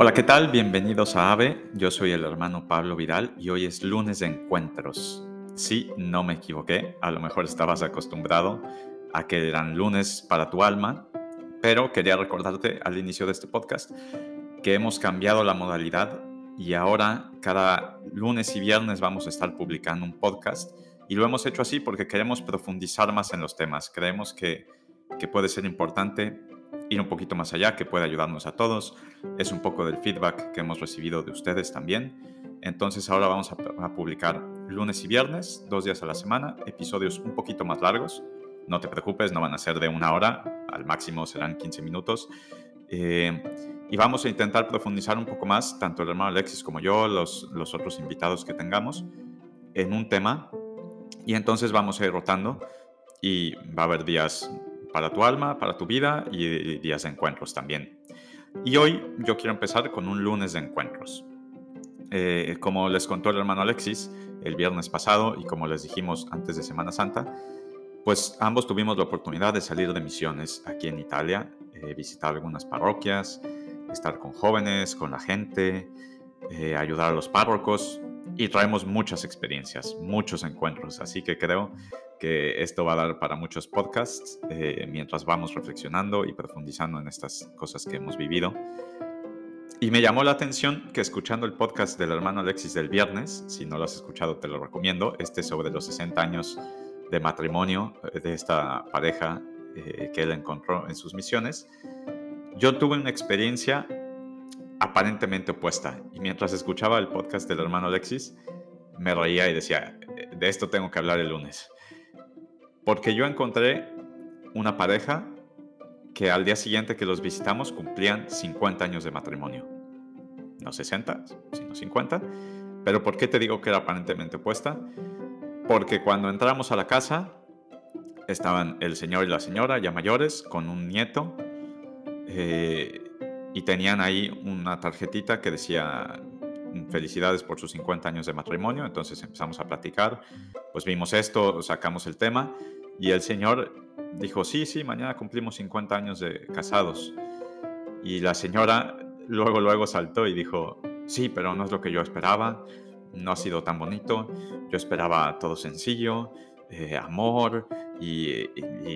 Hola, ¿qué tal? Bienvenidos a AVE. Yo soy el hermano Pablo Vidal y hoy es lunes de encuentros. Sí, no me equivoqué. A lo mejor estabas acostumbrado a que eran lunes para tu alma, pero quería recordarte al inicio de este podcast que hemos cambiado la modalidad y ahora cada lunes y viernes vamos a estar publicando un podcast y lo hemos hecho así porque queremos profundizar más en los temas. Creemos que, que puede ser importante ir un poquito más allá, que puede ayudarnos a todos. Es un poco del feedback que hemos recibido de ustedes también. Entonces ahora vamos a, publicar lunes y viernes, dos días a la semana, episodios un poquito más largos. No te preocupes, no van a ser de una hora, al máximo serán 15 minutos. Eh, y vamos a intentar profundizar un poco más, tanto el hermano Alexis como yo, los, los otros invitados que tengamos, en un tema. Y entonces vamos a ir rotando y va a haber días para tu alma, para tu vida y días de encuentros también. Y hoy yo quiero empezar con un lunes de encuentros. Eh, como les contó el hermano Alexis el viernes pasado y como les dijimos antes de Semana Santa, pues ambos tuvimos la oportunidad de salir de misiones aquí en Italia, eh, visitar algunas parroquias, estar con jóvenes, con la gente, eh, ayudar a los párrocos y traemos muchas experiencias, muchos encuentros, así que creo que esto va a dar para muchos podcasts eh, mientras vamos reflexionando y profundizando en estas cosas que hemos vivido. Y me llamó la atención que escuchando el podcast del hermano Alexis del viernes, si no lo has escuchado te lo recomiendo, este sobre los 60 años de matrimonio eh, de esta pareja eh, que él encontró en sus misiones, yo tuve una experiencia aparentemente opuesta. Y mientras escuchaba el podcast del hermano Alexis, me reía y decía, de esto tengo que hablar el lunes. Porque yo encontré una pareja que al día siguiente que los visitamos cumplían 50 años de matrimonio. No 60, sino 50. Pero ¿por qué te digo que era aparentemente opuesta? Porque cuando entramos a la casa estaban el señor y la señora ya mayores con un nieto eh, y tenían ahí una tarjetita que decía felicidades por sus 50 años de matrimonio. Entonces empezamos a platicar, pues vimos esto, sacamos el tema y el señor dijo, sí, sí, mañana cumplimos 50 años de casados. Y la señora luego, luego saltó y dijo, sí, pero no es lo que yo esperaba, no ha sido tan bonito, yo esperaba todo sencillo, eh, amor, y,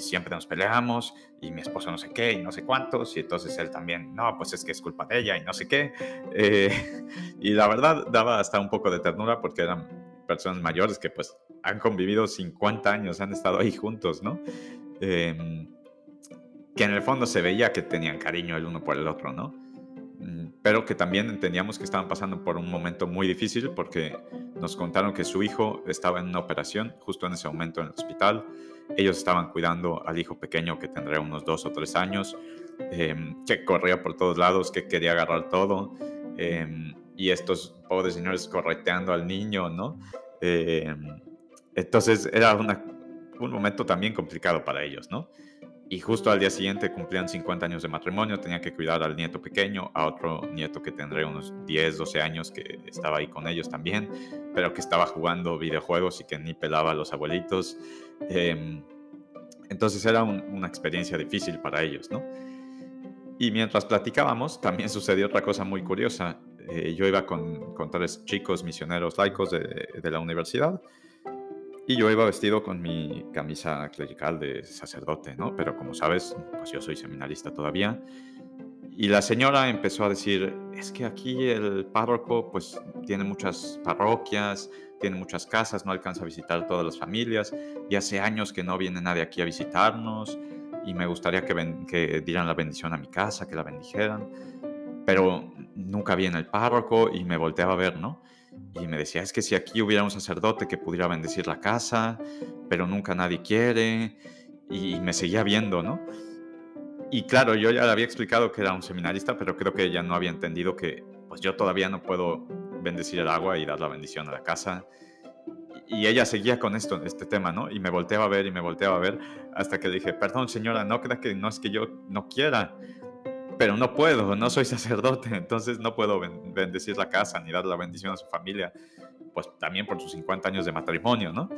siempre nos peleamos, y mi esposo no sé qué, y no sé cuántos, y entonces él también, no, pues es que es culpa de ella, y no sé qué. Eh, y la verdad daba hasta un poco de ternura porque eran personas mayores que pues han convivido 50 años, han estado ahí juntos, ¿no? Em, que en el fondo se veía que tenían cariño el uno por el otro, ¿no? Mm, pero que también entendíamos que estaban pasando por un momento muy difícil porque nos contaron que su hijo estaba en una operación justo en ese momento en el hospital. Ellos estaban cuidando al hijo pequeño que tendría unos dos o tres años, em, que corría por todos lados, que quería agarrar todo. Em, y estos pobres señores correteando al niño, ¿no? Eh, entonces era un momento también complicado para ellos, ¿no? Y justo al día siguiente cumplían 50 años de matrimonio, tenía que cuidar al nieto pequeño, a otro nieto que tendría unos 10, 12 años que estaba ahí con ellos también, pero que estaba jugando videojuegos y que ni pelaba a los abuelitos. Em, entonces era una experiencia difícil para ellos, ¿no? Y mientras platicábamos, también sucedió otra cosa muy curiosa. Eh, yo iba con, con, tres chicos misioneros laicos de, de, la universidad y yo iba vestido con mi camisa clerical de sacerdote, ¿no? Pero como sabes, pues yo soy seminarista todavía. Y la señora empezó a decir, es que aquí el párroco pues tiene muchas parroquias, tiene muchas casas, no alcanza a visitar todas las familias y hace años que no viene nadie aquí a visitarnos y me gustaría que, que dieran la bendición a mi casa, que la bendijeran pero nunca vi en el párroco y me volteaba a ver, ¿no? Y me decía, es que si aquí hubiera un sacerdote que pudiera bendecir la casa, pero nunca nadie quiere, y me seguía viendo, ¿no? Y claro, yo ya le había explicado que era un seminarista, pero creo que ella no había entendido que pues yo todavía no puedo bendecir el agua y dar la bendición a la casa. Y ella seguía con esto, este tema, ¿no? Y me volteaba a ver y me volteaba a ver hasta que le dije, perdón señora, no crea que no es que yo no quiera, pero no puedo, no soy sacerdote, entonces no puedo bendecir la casa ni dar la bendición a su familia, pues también por sus 50 años de matrimonio, ¿no?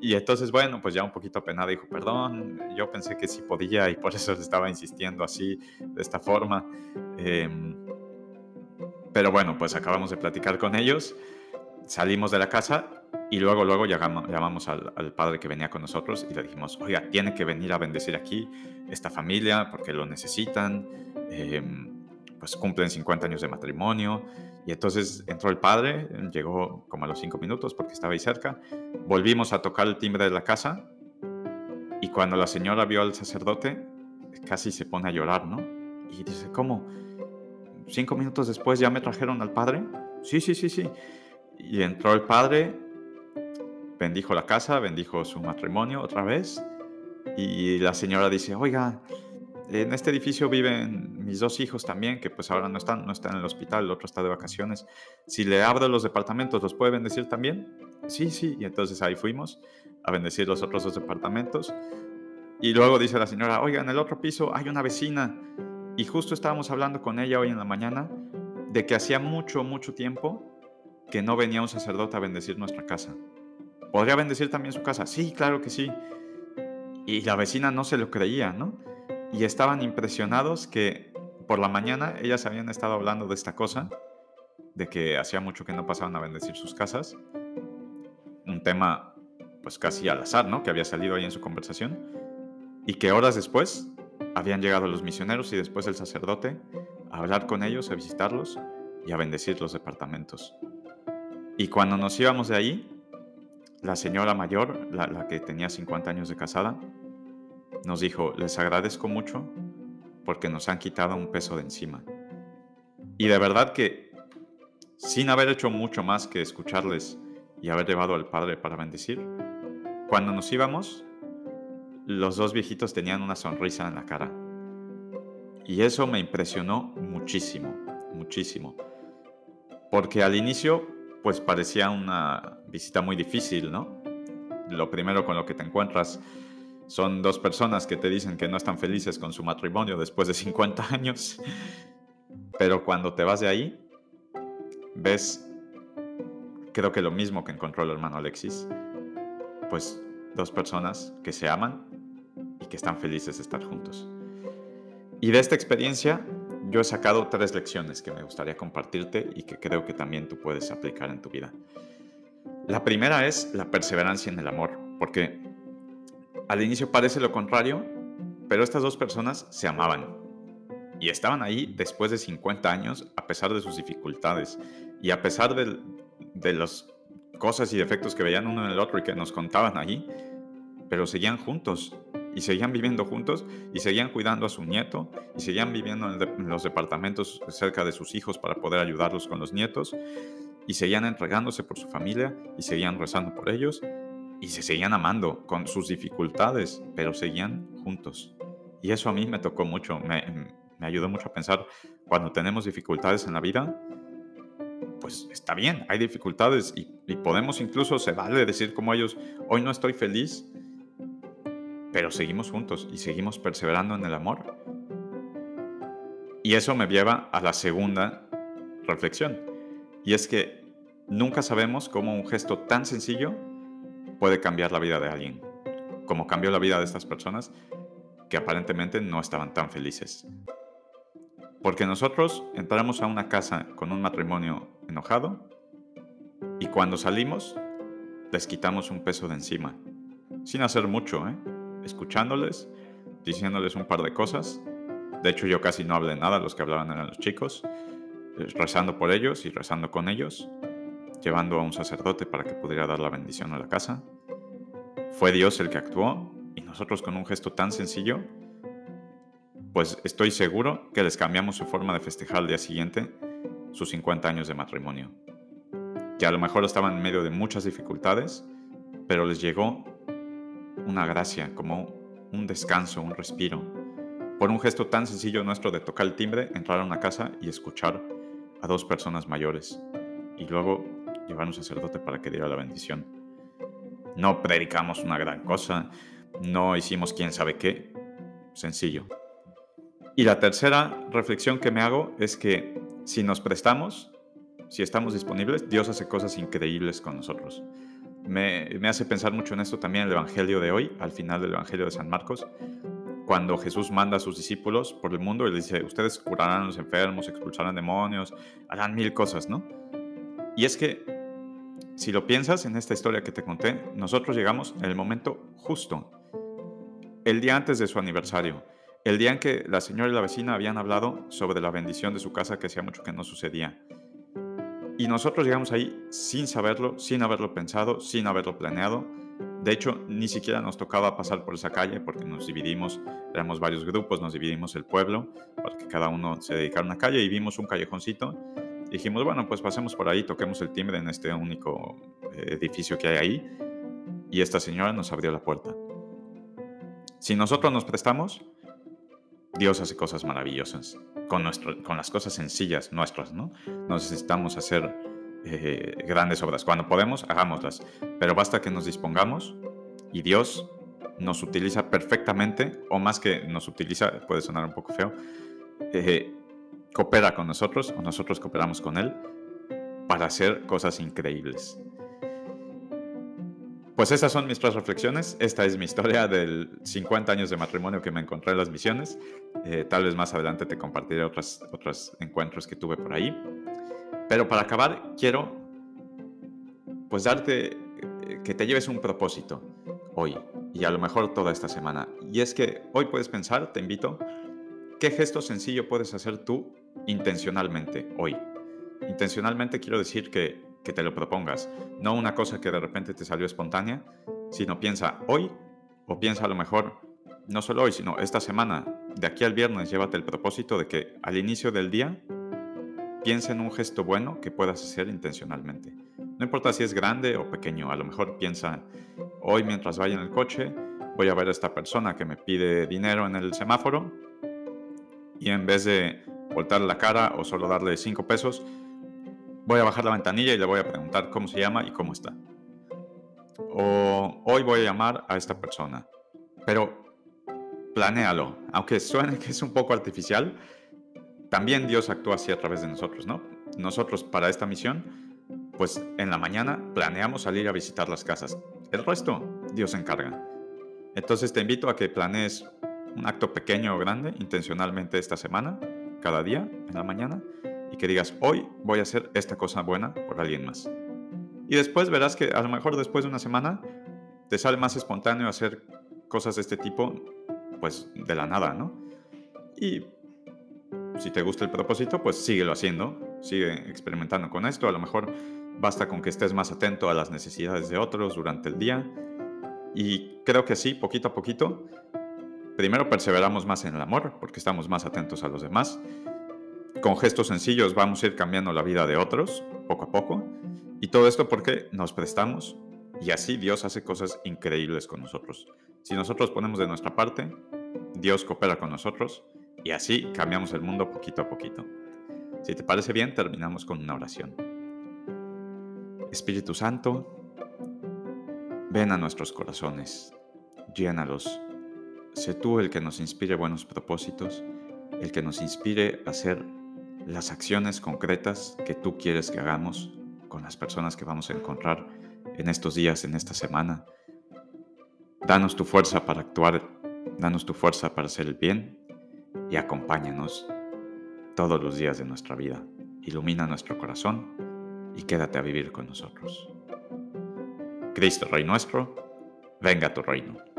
Y entonces, bueno, pues ya un poquito apenada dijo, perdón, yo pensé que sí podía y por eso estaba insistiendo así, de esta forma. Em, Pero bueno, pues acabamos de platicar con ellos, salimos de la casa y luego, luego llamamos, llamamos al, padre que venía con nosotros y le dijimos, oiga, tiene que venir a bendecir aquí esta familia porque lo necesitan, em, pues cumplen 50 años de matrimonio. Y entonces entró el padre, llegó como a los cinco minutos porque estaba ahí cerca, volvimos a tocar el timbre de la casa y cuando la señora vio al sacerdote, casi se pone a llorar, ¿no? Y dice, ¿cómo? ¿Cinco minutos después ya me trajeron al padre? Sí, sí, sí, sí. Y entró el padre, bendijo la casa, bendijo su matrimonio otra vez. Y la señora dice, oiga, en este edificio viven mis dos hijos también, que pues ahora no están, no están en el hospital, el otro está de vacaciones. Si le abro los departamentos, ¿los puede bendecir también? Sí, sí. Y entonces ahí fuimos a bendecir los otros dos departamentos. Y luego dice la señora, oiga, en el otro piso hay una vecina. Y justo estábamos hablando con ella hoy en la mañana de que hacía mucho, mucho tiempo que no venía un sacerdote a bendecir nuestra casa. ¿Podría bendecir también su casa? Sí, claro que sí. Y la vecina no se lo creía, ¿no? Y estaban impresionados que por la mañana ellas habían estado hablando de esta cosa, de que hacía mucho que no pasaban a bendecir sus casas. Un tema pues casi al azar, ¿no? Que había salido ahí en su conversación. Y que horas después habían llegado los misioneros y después el sacerdote a hablar con ellos, a visitarlos y a bendecir los departamentos. Y cuando nos íbamos de ahí, la señora mayor, la, que tenía 50 años de casada, nos dijo, les agradezco mucho porque nos han quitado un peso de encima. Y de verdad que, sin haber hecho mucho más que escucharles y haber llevado al Padre para bendecir, cuando nos íbamos, los dos viejitos tenían una sonrisa en la cara. Y eso me impresionó muchísimo, muchísimo. Porque al inicio pues parecía una visita muy difícil, ¿no? Lo primero con lo que te encuentras son dos personas que te dicen que no están felices con su matrimonio después de 50 años, pero cuando te vas de ahí, ves, creo que lo mismo que encontró el hermano Alexis, pues dos personas que se aman y que están felices de estar juntos. Y de esta experiencia yo he sacado tres lecciones que me gustaría compartirte y que creo que también tú puedes aplicar en tu vida. La primera es la perseverancia en el amor, porque al inicio parece lo contrario, pero estas dos personas se amaban y estaban ahí después de 50 años a pesar de sus dificultades y a pesar de, de las cosas y defectos que veían uno en el otro y que nos contaban ahí, pero seguían juntos y seguían viviendo juntos y seguían cuidando a su nieto y seguían viviendo en, los departamentos cerca de sus hijos para poder ayudarlos con los nietos y seguían entregándose por su familia y seguían rezando por ellos y se seguían amando con sus dificultades, pero seguían juntos. Y eso a mí me tocó mucho, me, me ayudó mucho a pensar, cuando tenemos dificultades en la vida, pues está bien, hay dificultades y, y podemos incluso, se vale decir como ellos, hoy no estoy feliz, pero seguimos juntos y seguimos perseverando en el amor. Y eso me lleva a la segunda reflexión, y es que nunca sabemos cómo un gesto tan sencillo puede cambiar la vida de alguien, como cambió la vida de estas personas que aparentemente no estaban tan felices. Porque nosotros entramos a una casa con un matrimonio enojado y cuando salimos les quitamos un peso de encima, sin hacer mucho, ¿eh? escuchándoles, diciéndoles un par de cosas. De hecho, yo casi no hablé nada, los que hablaban eran los chicos, eh, rezando por ellos y rezando con ellos, llevando a un sacerdote para que pudiera dar la bendición a la casa. Fue Dios el que actuó y nosotros con un gesto tan sencillo, pues estoy seguro que les cambiamos su forma de festejar al día siguiente sus 50 años de matrimonio. Que a lo mejor estaban en medio de muchas dificultades, pero les llegó una gracia, como un descanso, un respiro. Por un gesto tan sencillo nuestro de tocar el timbre, entrar a una casa y escuchar a dos personas mayores y luego llevar un sacerdote para que diera la bendición. No predicamos una gran cosa, no hicimos quién sabe qué, sencillo. Y la tercera reflexión que me hago es que si nos prestamos, si estamos disponibles, Dios hace cosas increíbles con nosotros. Me, hace pensar mucho en esto también el Evangelio de hoy, al final del Evangelio de San Marcos, cuando Jesús manda a sus discípulos por el mundo, él dice, ustedes curarán a los enfermos, expulsarán demonios, harán mil cosas, ¿no? Y es que, si lo piensas en esta historia que te conté, nosotros llegamos en el momento justo, el día antes de su aniversario, el día en que la señora y la vecina habían hablado sobre la bendición de su casa que hacía mucho que no sucedía. Y nosotros llegamos ahí sin saberlo, sin haberlo pensado, sin haberlo planeado, de hecho, ni siquiera nos tocaba pasar por esa calle porque nos dividimos, éramos varios grupos, nos dividimos el pueblo para que cada uno se dedicara a una calle y vimos un callejoncito. Dijimos, bueno, pues pasemos por ahí, toquemos el timbre en este único eh, edificio que hay ahí. Y esta señora nos abrió la puerta. Si nosotros nos prestamos, Dios hace cosas maravillosas con, nuestro, con las cosas sencillas nuestras, ¿no? No necesitamos hacer eh, grandes obras. Cuando podemos, hagámoslas. Pero basta que nos dispongamos y Dios nos utiliza perfectamente, o más que nos utiliza, puede sonar un poco feo, eh, coopera con nosotros o nosotros cooperamos con Él para hacer cosas increíbles. Pues esas son mis tres reflexiones. Esta es mi historia del 50 años de matrimonio que me encontré en las misiones. Eh, tal vez más adelante te compartiré otros otros encuentros que tuve por ahí. Pero para acabar, quiero pues darte eh, que te lleves un propósito hoy y a lo mejor toda esta semana. Y es que hoy puedes pensar, te invito, ¿qué gesto sencillo puedes hacer tú intencionalmente hoy? Intencionalmente quiero decir que, que te lo propongas, no una cosa que de repente te salió espontánea, sino piensa hoy o piensa a lo mejor, no solo hoy, sino esta semana, de aquí al viernes, llévate el propósito de que al inicio del día piensa en un gesto bueno que puedas hacer intencionalmente. No importa si es grande o pequeño, a lo mejor piensa, hoy mientras vaya en el coche, voy a ver a esta persona que me pide dinero en el semáforo y en vez de voltar la cara o solo darle cinco pesos, voy a bajar la ventanilla y le voy a preguntar cómo se llama y cómo está. O hoy voy a llamar a esta persona. Pero planéalo, aunque suene que es un poco artificial, también Dios actúa así a través de nosotros, ¿no? Nosotros para esta misión, pues en la mañana planeamos salir a visitar las casas. El resto, Dios se encarga. Entonces te invito a que planees un acto pequeño o grande intencionalmente esta semana, cada día, en la mañana, y que digas, hoy voy a hacer esta cosa buena por alguien más. Y después verás que a lo mejor después de una semana te sale más espontáneo hacer cosas de este tipo, pues de la nada, ¿no? Y si te gusta el propósito, pues síguelo haciendo, sigue experimentando con esto. A lo mejor basta con que estés más atento a las necesidades de otros durante el día. Y creo que así, poquito a poquito, primero perseveramos más en el amor, porque estamos más atentos a los demás. Con gestos sencillos vamos a ir cambiando la vida de otros, poco a poco. Y todo esto porque nos prestamos y así Dios hace cosas increíbles con nosotros. Si nosotros ponemos de nuestra parte, Dios coopera con nosotros y así cambiamos el mundo poquito a poquito. Si te parece bien, terminamos con una oración. Espíritu Santo, ven a nuestros corazones, llénalos. Sé tú el que nos inspire buenos propósitos, el que nos inspire a hacer las acciones concretas que tú quieres que hagamos con las personas que vamos a encontrar en estos días, en esta semana. Danos tu fuerza para actuar, danos tu fuerza para hacer el bien y acompáñanos todos los días de nuestra vida. Ilumina nuestro corazón y quédate a vivir con nosotros. Cristo Rey nuestro, venga a tu reino.